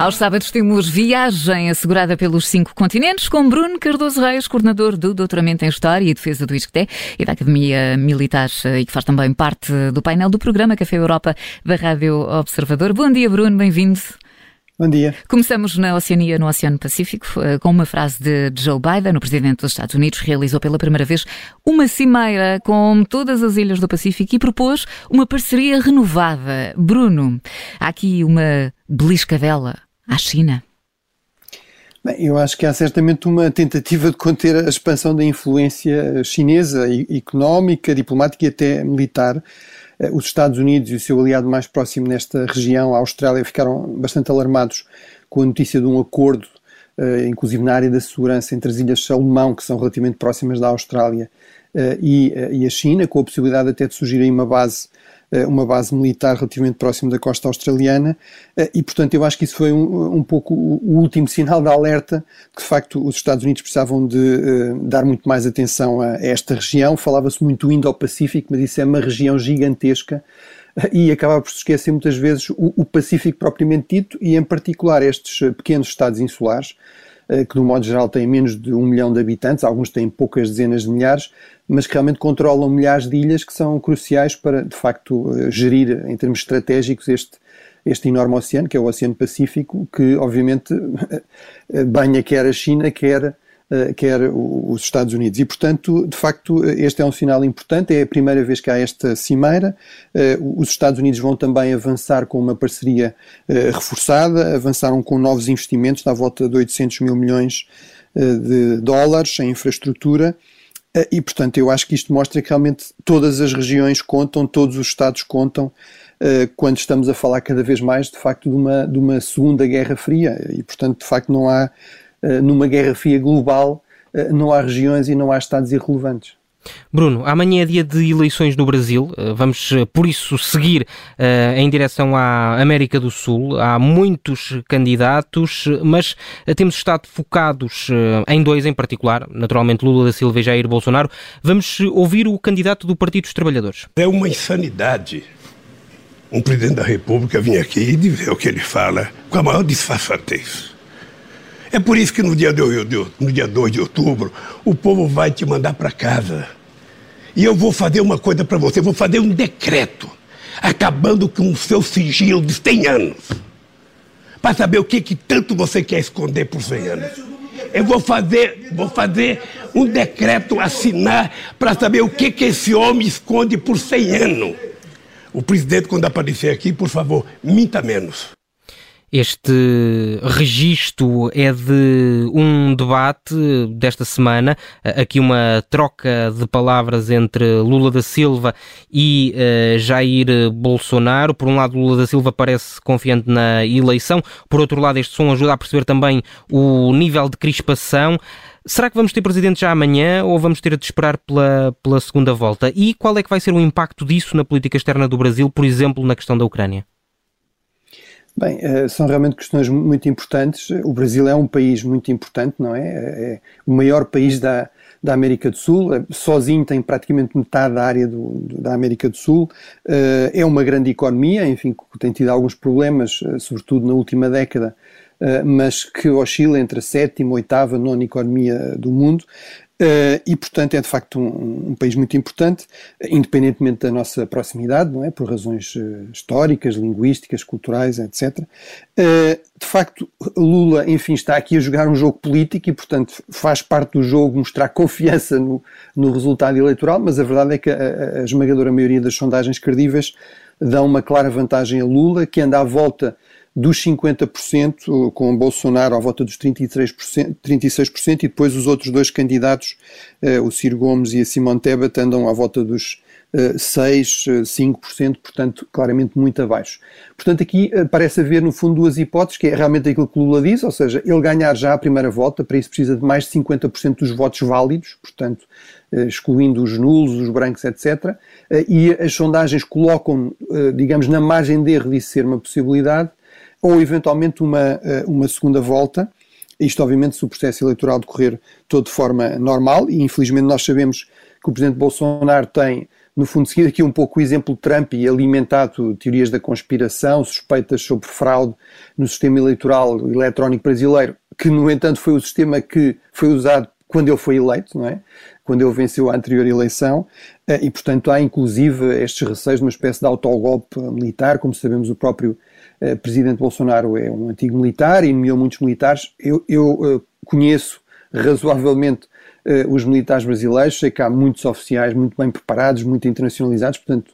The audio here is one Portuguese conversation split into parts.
Aos sábados temos viagem assegurada pelos cinco continentes com Bruno Cardoso Reis, coordenador do Doutoramento em História e Defesa do ISCTE e da Academia Militar e que faz também parte do painel do programa Café Europa da Rádio Observador. Bom dia, Bruno, bem-vindo. Bom dia. Começamos na Oceania, no Oceano Pacífico, eh, com uma frase de Joe Biden, o presidente dos Estados Unidos, realizou pela primeira vez uma cimeira com todas as ilhas do Pacífico e propôs uma parceria renovada. Bruno, há aqui uma beliscadela à China. Bem, eu acho que há certamente uma tentativa de conter a expansão da influência chinesa, económica, diplomática e até militar eh, os Estados Unidos e o seu aliado mais próximo nesta região, a Austrália, ficaram bastante alarmados com a notícia de um acordo, eh, inclusive na área da segurança, entre as Ilhas Salomão, que são relativamente próximas da Austrália, eh, e a China, com a possibilidade até de surgir aí uma base eh, uma base militar relativamente próxima da costa australiana eh, e, portanto, eu acho que isso foi um, um pouco o último sinal de alerta que, de facto, os Estados Unidos precisavam de uh, dar muito mais atenção a, esta região. Falava-se muito do Indo-Pacífico, mas isso é uma região gigantesca e acaba por se esquecer muitas vezes o, o Pacífico propriamente dito e, em particular, estes pequenos estados insulares eh, que, no modo geral, têm menos de um milhão de habitantes, alguns têm poucas dezenas de milhares, mas que realmente controlam milhares de ilhas que são cruciais para, de facto, eh, gerir, em termos estratégicos, este, este enorme oceano, que é o Oceano Pacífico, que, obviamente, banha quer a China, quer eh, quer os Estados Unidos. E, portanto, de facto, este é um sinal importante, é a primeira vez que há esta cimeira. Eh, os Estados Unidos vão também avançar com uma parceria eh, reforçada, avançaram com novos investimentos, à volta de 800 mil milhões de dólares em infraestrutura. E, portanto, eu acho que isto mostra que realmente todas as regiões contam, todos os Estados contam, quando estamos a falar cada vez mais, de facto, de uma, de uma segunda guerra fria. E, portanto, de facto, não há eh, numa guerra fria global, eh, não há regiões e não há Estados irrelevantes. Bruno, amanhã é dia de eleições no Brasil, eh, vamos por isso seguir uh, em direção à América do Sul. Há muitos candidatos, mas temos estado focados uh, em dois em particular, naturalmente Lula da Silva e Jair Bolsonaro. Vamos ouvir o candidato do Partido dos Trabalhadores. É uma insanidade um presidente da República vir aqui e dizer o que ele fala com a maior disfarçatez. É por isso que no dia, no dia 2 de outubro, o povo vai te mandar para casa. E eu vou fazer uma coisa para você, vou fazer um decreto, acabando com o seu sigilo de 100 anos. Para saber o que, que tanto você quer esconder por 100 anos. Eu vou fazer, vou fazer um decreto, assinar, para saber o que, que esse homem esconde por 100 anos. O presidente, quando aparecer aqui, por favor, minta menos. Este registro é de um debate desta semana, aqui uma troca de palavras entre Lula da Silva e uh, Jair Bolsonaro. Por um lado, Lula da Silva parece confiante na eleição, por outro lado, este som ajuda a perceber também o nível de crispação. Será que vamos ter presidente já amanhã ou vamos ter de esperar pela, pela segunda volta? E qual é que vai ser o impacto disso na política externa do Brasil, por exemplo, na questão da Ucrânia? Bem, eh, são realmente questões muito importantes. O Brasil é um país muito importante, não é? É, é o maior país da, da América do Sul, é, sozinho tem praticamente metade da área do, da América do Sul. Eh, é uma grande economia, enfim, tem tido alguns problemas, eh, sobretudo na última década, mas que oscila entre a sétima, oitava, nona economia do mundo. Uh, e, portanto, é de facto um, um, país muito importante, independentemente da nossa proximidade, não é? Por razões uh, históricas, linguísticas, culturais, etc. Uh, eh, de facto, Lula, enfim, está aqui a jogar um jogo político e, portanto, faz parte do jogo mostrar confiança no, no resultado eleitoral, mas a verdade é que a, a esmagadora maioria das sondagens credíveis dão uma clara vantagem a Lula, que anda à volta dos 50%, com Bolsonaro à volta dos 33%, 36%, e depois os outros dois candidatos, eh, o Ciro Gomes e a Simone Tebet, andam à volta dos 6, eh, 5%, eh, portanto, claramente muito abaixo. Portanto, aqui parece haver, no fundo, duas hipóteses, que é realmente aquilo que Lula diz, ou seja, ele ganhar já a primeira volta, para isso precisa de mais de 50% dos votos válidos, portanto, excluindo os nulos, os brancos, etc. E as sondagens colocam, digamos, na margem de erro disso ser uma possibilidade, ou eventualmente uma, eh, uma segunda volta. Isto, obviamente, se o processo eleitoral decorrer todo de forma normal, e infelizmente nós sabemos que o Presidente Bolsonaro tem no fundo, seguir aqui um pouco o exemplo de Trump e alimentado teorias da conspiração, suspeitas sobre fraude no sistema eleitoral eletrónico brasileiro, que, no entanto, foi o sistema que foi usado quando ele foi eleito, não é? Quando ele venceu a anterior eleição, eh, e portanto há inclusive estes receios de uma espécie de autogolpe militar, como sabemos o próprio eh, presidente Bolsonaro é um antigo militar e nomeou muitos militares. Eu, eu eh, conheço razoavelmente os militares brasileiros, sei que há muitos oficiais muito bem preparados, muito internacionalizados, portanto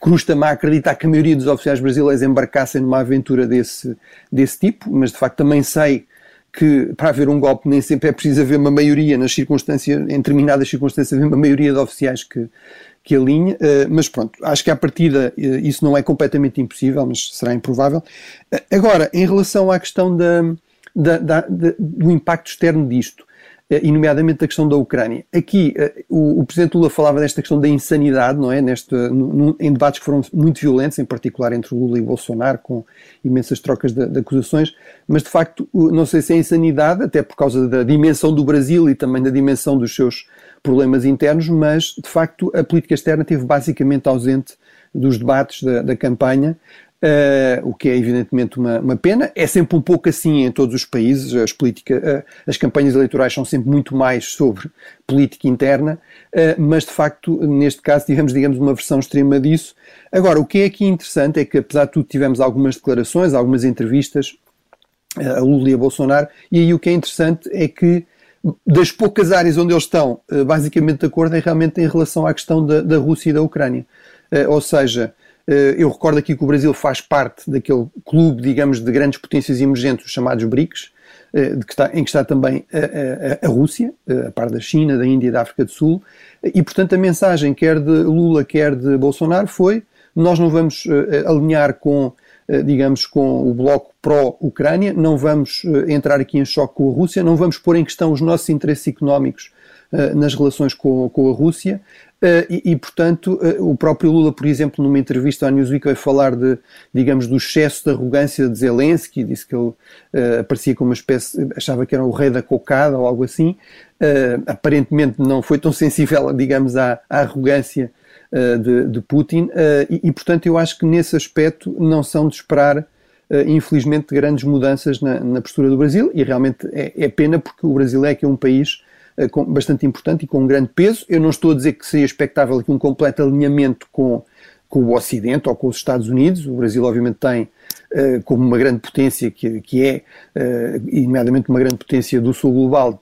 custa-me acreditar que a maioria dos oficiais brasileiros embarcassem numa aventura desse, desse tipo, mas de facto também sei que para haver um golpe nem sempre é preciso haver uma maioria nas circunstâncias, em determinadas circunstâncias, haver uma maioria de oficiais que, que alinhe, uh, mas pronto, acho que à partida uh, isso não é completamente impossível, mas será improvável. Uh, agora, em relação à questão da, da, da, do impacto externo disto, eh, e nomeadamente da questão da Ucrânia. Aqui eh, o, o, Presidente Lula falava desta questão da insanidade, não é? Neste, em debates que foram muito violentos, em particular entre Lula e Bolsonaro, com imensas trocas de, de, acusações, mas de facto, não sei se é insanidade, até por causa da dimensão do Brasil e também da dimensão dos seus problemas internos, mas de facto a política externa esteve basicamente ausente dos debates da, da campanha, Uh, o que é evidentemente uma, uma, pena. É sempre um pouco assim em todos os países. As, política, uh, as campanhas eleitorais são sempre muito mais sobre política interna, uh, mas de facto, neste caso, tivemos, digamos, uma versão extrema disso. Agora, o que é aqui interessante é que, apesar de tudo, tivemos algumas declarações, algumas entrevistas a Lula e a Bolsonaro, e aí o que é interessante é que das poucas áreas onde eles estão basicamente de acordo é realmente em relação à questão da, da Rússia e da Ucrânia. ou seja, eh, eu recordo aqui que o Brasil faz parte daquele clube, digamos, de grandes potências emergentes, chamados BRICS, eh, que está, em que está também a, a, a, Rússia, eh, a par da China, da Índia e da África do Sul, e portanto a mensagem quer de Lula, quer de Bolsonaro foi nós não vamos alinhar com, digamos, com o bloco pró-Ucrânia, não vamos entrar aqui em choque com a Rússia, não vamos pôr em questão os nossos interesses económicos nas relações com, com a Rússia, Uh, e, e, portanto, uh, o próprio Lula, por exemplo, numa entrevista à Newsweek, vai falar de, digamos, do excesso de arrogância de Zelensky, disse que ele uh, aparecia como uma espécie, achava que era o rei da cocada ou algo assim. aparentemente não foi tão sensível, digamos, à, à arrogância de, de, Putin, e, e, portanto, eu acho que nesse aspecto não são de esperar. infelizmente, grandes mudanças na, na, postura do Brasil, e realmente é, é pena porque o Brasil é que é um país eh, bastante importante e com um grande peso. Eu não estou a dizer que seria expectável aqui um completo alinhamento com, com o Ocidente ou com os Estados Unidos. O Brasil, obviamente, tem como uma grande potência, que, que é, uh, nomeadamente uma grande potência do sul global,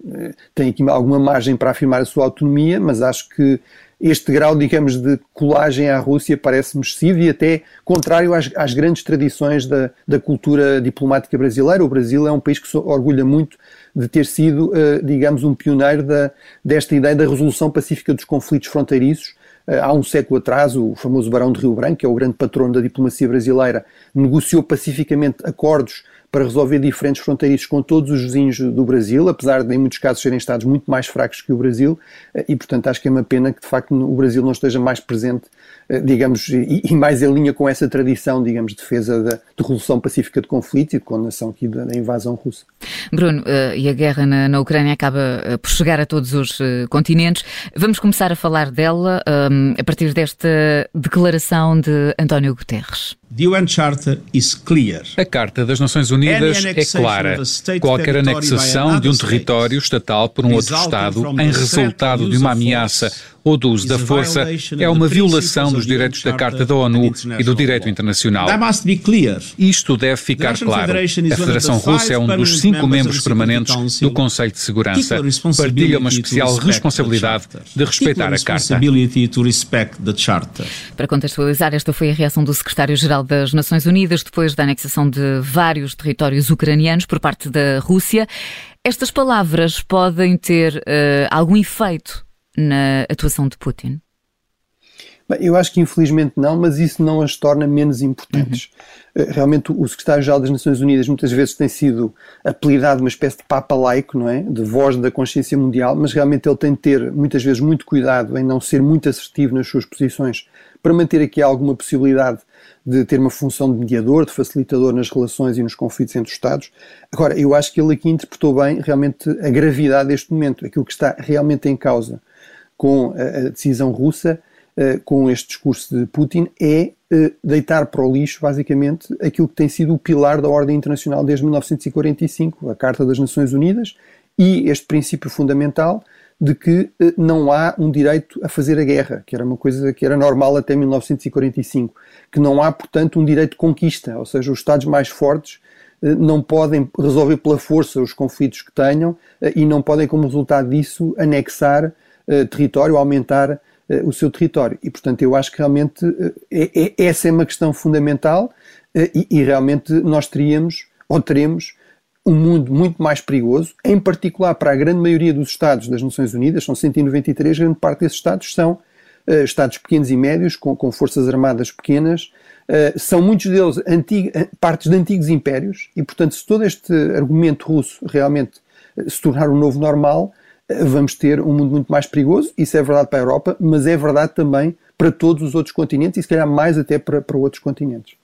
tem aqui alguma margem para afirmar a sua autonomia, mas acho que este grau, digamos, de colagem à Rússia parece-me excessivo e até contrário às, às grandes tradições da, da, cultura diplomática brasileira. O Brasil é um país que se orgulha muito de ter sido, uh, digamos, um pioneiro da, desta ideia da resolução pacífica dos conflitos fronteiriços. Uh, há um século atrás, o famoso Barão de Rio Branco, que é o grande patrono da diplomacia brasileira, negociou pacificamente acordos para resolver diferentes fronteiriços com todos os vizinhos do Brasil, apesar de em muitos casos serem Estados muito mais fracos que o Brasil, eh, e portanto acho que é uma pena que de facto o Brasil não esteja mais presente, eh, digamos, e, mais em linha com essa tradição, digamos, de defesa da de resolução pacífica de conflitos e de condenação aqui da, invasão russa. Bruno, uh, e a guerra na, na Ucrânia acaba por chegar a todos os continentes. Vamos começar a falar dela a partir desta declaração de António Guterres. A Carta das Nações Unidas é clara. Qualquer anexação de um território estatal por um outro Estado em resultado de uma ameaça ou do uso da força é uma violação dos direitos da Carta da ONU e do direito internacional. Isto deve ficar claro. A Federação Russa é um dos cinco membros permanentes do Conselho de Segurança. Partilha uma especial responsabilidade de respeitar a Carta. Para contextualizar, esta foi a reação do secretário-geral das Nações Unidas depois da anexação de vários territórios ucranianos por parte da Rússia. Estas palavras podem ter uh, algum efeito na atuação de Putin? Bem, eu acho que infelizmente não, mas isso não as torna menos importantes. Uhum. Eh, realmente o secretário-geral das Nações Unidas muitas vezes tem sido apelidado uma espécie de papa laico, não é? De voz da consciência mundial, mas realmente ele tem de ter muitas vezes muito cuidado em não ser muito assertivo nas suas posições para manter aqui alguma possibilidade de ter uma função de mediador, de facilitador nas relações e nos conflitos entre os Estados. Agora, eu acho que ele aqui interpretou bem realmente a gravidade deste momento, aquilo que está realmente em causa com a, decisão russa com este discurso de Putin é deitar para o lixo, basicamente, aquilo que tem sido o pilar da ordem internacional desde 1945, a Carta das Nações Unidas, e este princípio fundamental de que eh, não há um direito a fazer a guerra, que era uma coisa que era normal até 1945, que não há, portanto, um direito de conquista, ou seja, os Estados mais fortes eh, não podem resolver pela força os conflitos que tenham eh, e não podem, como resultado disso, anexar território, aumentar o seu território. E, portanto, eu acho que realmente é, é, essa é uma questão fundamental e, e realmente nós teríamos, ou teremos, um mundo muito mais perigoso, em particular para a grande maioria dos Estados das Nações Unidas, são 193, grande parte desses Estados são uh, Estados pequenos e médios, com, com forças armadas pequenas, uh, são muitos deles antigo, eh, partes de antigos impérios, e portanto, se todo este argumento russo realmente se tornar um novo normal, vamos ter um mundo muito mais perigoso. Isso é verdade para a Europa, mas é verdade também para todos os outros continentes e se calhar mais até para, para outros continentes.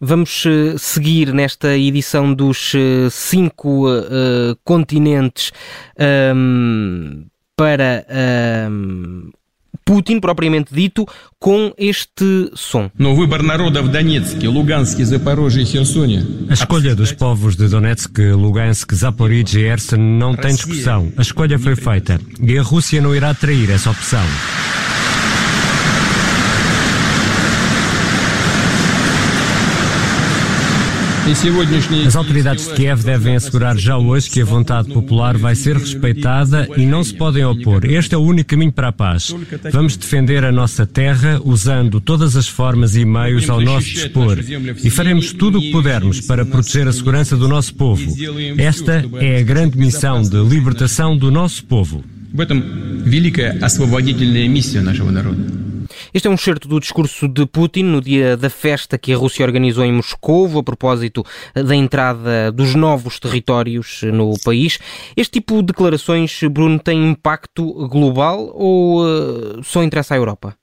Vamos uh, seguir nesta edição dos uh, cinco uh, continentes um, ehm, para um, ehm, Putin, propriamente dito, com este som. A escolha dos povos de Donetsk, Lugansk, Zaporizhia e Ersen não tem discussão. A escolha foi feita e a Rússia não irá trair essa opção. As autoridades de Kiev devem assegurar já hoje que a vontade popular vai ser respeitada e não se podem opor. Este é o único caminho para a paz. Vamos defender a nossa terra usando todas as formas e meios ao nosso dispor e faremos tudo o que pudermos para proteger a segurança do nosso povo. Esta é a grande missão de libertação do nosso povo. В этом великая освободительная миссия нашего народа. Este é um certo do discurso de Putin no dia da festa que a Rússia organizou em Moscou, a propósito da entrada dos novos territórios no país. Este tipo de declarações, Bruno, tem impacto global ou uh, só interessa à Europa?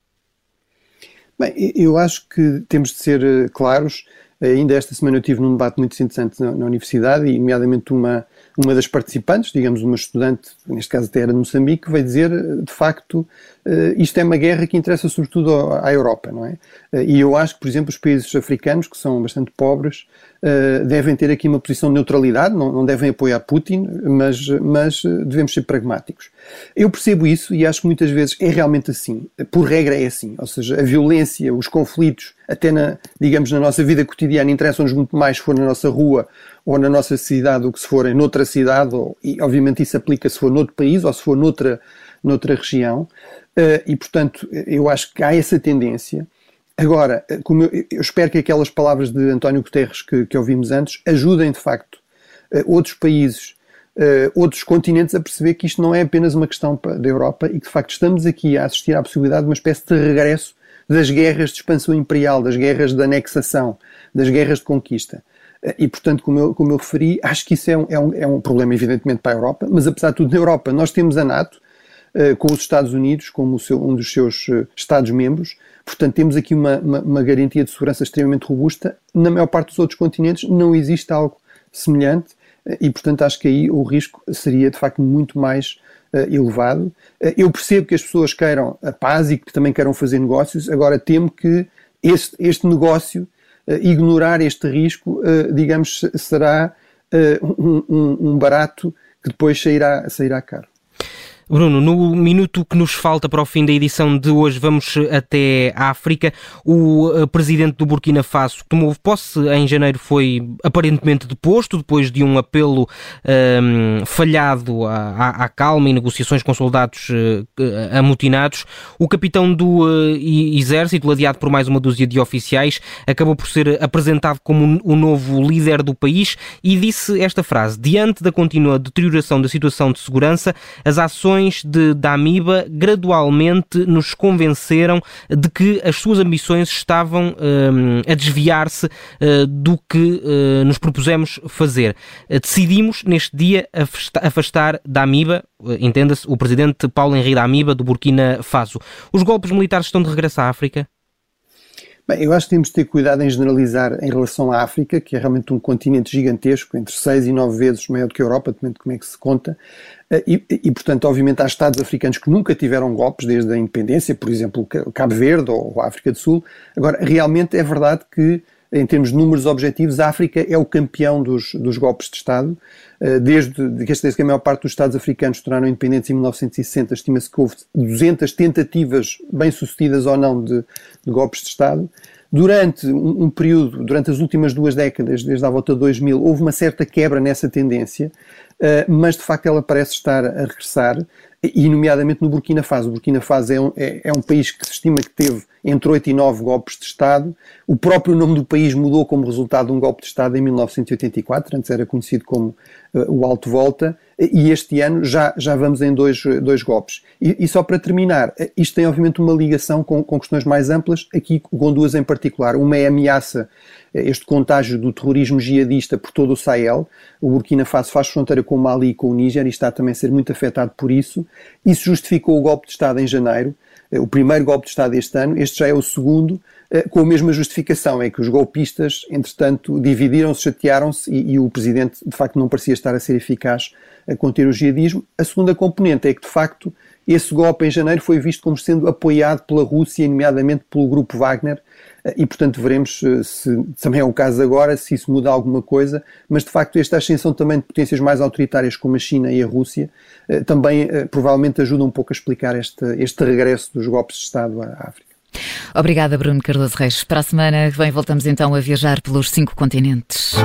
Bem, eu acho que temos de ser eh, claros. Ainda esta semana eu tive num debate muito interessante na, na universidade, e nomeadamente uma uma das participantes, digamos uma estudante, neste caso até era de Moçambique, veio dizer, de facto, eh, isto é uma guerra que interessa sobretudo à Europa, não é? Eh, e eu acho que, por exemplo, os países africanos, que são bastante pobres, eh, devem ter aqui uma posição de neutralidade, não, não devem apoiar Putin, mas, mas devemos ser pragmáticos. Eu percebo isso e acho que muitas vezes é realmente assim. Por regra é assim. Ou seja, a violência, os conflitos, até na, digamos, na nossa vida cotidiana, interessam-nos muito mais se for na nossa rua ou na nossa cidade do que se for em outra cidade, ou, e obviamente isso aplica se for noutro país ou se for noutra, noutra região. Uh, e portanto, eu acho que há essa tendência. Agora, eh, como eu, eu espero que aquelas palavras de António Guterres que, que ouvimos antes ajudem de facto uh, outros países outros continentes a perceber que isto não é apenas uma questão da Europa e que de facto estamos aqui a assistir à possibilidade de uma espécie de regresso das guerras de expansão imperial, das guerras de anexação, das guerras de conquista. E, portanto, como eu, como eu referi, acho que isso é um, é, um, é um problema, evidentemente, para a Europa, mas apesar de tudo, na Europa nós temos a NATO, com os Estados Unidos como seu, um dos seus uh, Estados-membros, portanto, temos aqui uma, uma, uma, garantia de segurança extremamente robusta. Na maior parte dos outros continentes não existe algo semelhante uh, e, portanto, acho que aí o risco seria, de facto, muito mais elevado. eu percebo que as pessoas queiram a paz e que também queiram fazer negócios, agora temo que este, este negócio eh, ignorar este risco, eh, digamos, será eh, um, um, um barato que depois sairá, sairá caro. Bruno, no minuto que nos falta para o fim da edição de hoje, vamos até a África. O eh, presidente do Burkina Faso, que tomou posse em janeiro, foi aparentemente deposto, depois de um apelo um, ehm, falhado à, à, calma e negociações com soldados uh, amotinados. O capitão do uh, exército, ladeado por mais uma dúzia de oficiais, acabou por ser apresentado como o novo líder do país e disse esta frase: Diante da contínua deterioração da situação de segurança, as ações ações de Damiba gradualmente nos convenceram de que as suas ambições estavam um, a desviar-se uh, do que uh, nos propusemos fazer. Uh, decidimos, neste dia, afastar, afastar Damiba, entenda-se, o presidente Paulo Henrique Damiba, do Burkina Faso. Os golpes militares estão de regresso à África? Bem, eu acho que temos de ter cuidado em generalizar em relação à África, que é realmente um continente gigantesco, entre 6 e 9 vezes maior do que a Europa, depende de como é que se conta, eh, e, e, portanto, obviamente, há Estados africanos que nunca tiveram golpes desde a independência, por exemplo, Cabo Verde ou a África do Sul. Agora, realmente é verdade que em termos de números objetivos, a África é o campeão dos, dos golpes de Estado. Eh, desde, desde que a maior parte dos Estados africanos se tornaram independentes em 1960, estima-se que houve 200 tentativas, bem-sucedidas ou não, de, de, golpes de Estado. Durante um, um, período, durante as últimas duas décadas, desde a volta de 2000, houve uma certa quebra nessa tendência, uh, mas de facto ela parece estar a regressar e nomeadamente no Burkina Faso. O Burkina Faso é um, é, é um país que se estima que teve entre 8 e 9 golpes de Estado. O próprio nome do país mudou como resultado de um golpe de Estado em 1984, antes era conhecido como uh, o Alto Volta, e este ano já, já vamos em dois, dois golpes. E, e só para terminar, eh, isto tem obviamente uma ligação com, com questões mais amplas, aqui com duas em particular. Uma é a ameaça, eh, este contágio do terrorismo jihadista por todo o Sahel. O Burkina Faso faz fronteira com o Mali e com o Níger e está também a ser muito afetado por isso. Isso justificou o golpe de Estado em janeiro, o primeiro golpe de Estado este ano, este já é o segundo, eh, com a mesma justificação, é que os golpistas, entretanto, dividiram-se, chatearam-se e, e, o Presidente, de facto, não parecia estar a ser eficaz a conter o jihadismo. A segunda componente é que, de facto, esse golpe em janeiro foi visto como sendo apoiado pela Rússia, nomeadamente pelo grupo Wagner, eh, e portanto veremos eh, se também é o caso agora, se isso muda alguma coisa, mas de facto esta ascensão também de potências mais autoritárias como a China e a Rússia também provavelmente ajuda um pouco a explicar este, este regresso dos golpes de Estado à África. Obrigada, Bruno Cardoso Reis. Para a semana que vem voltamos então a viajar pelos cinco continentes.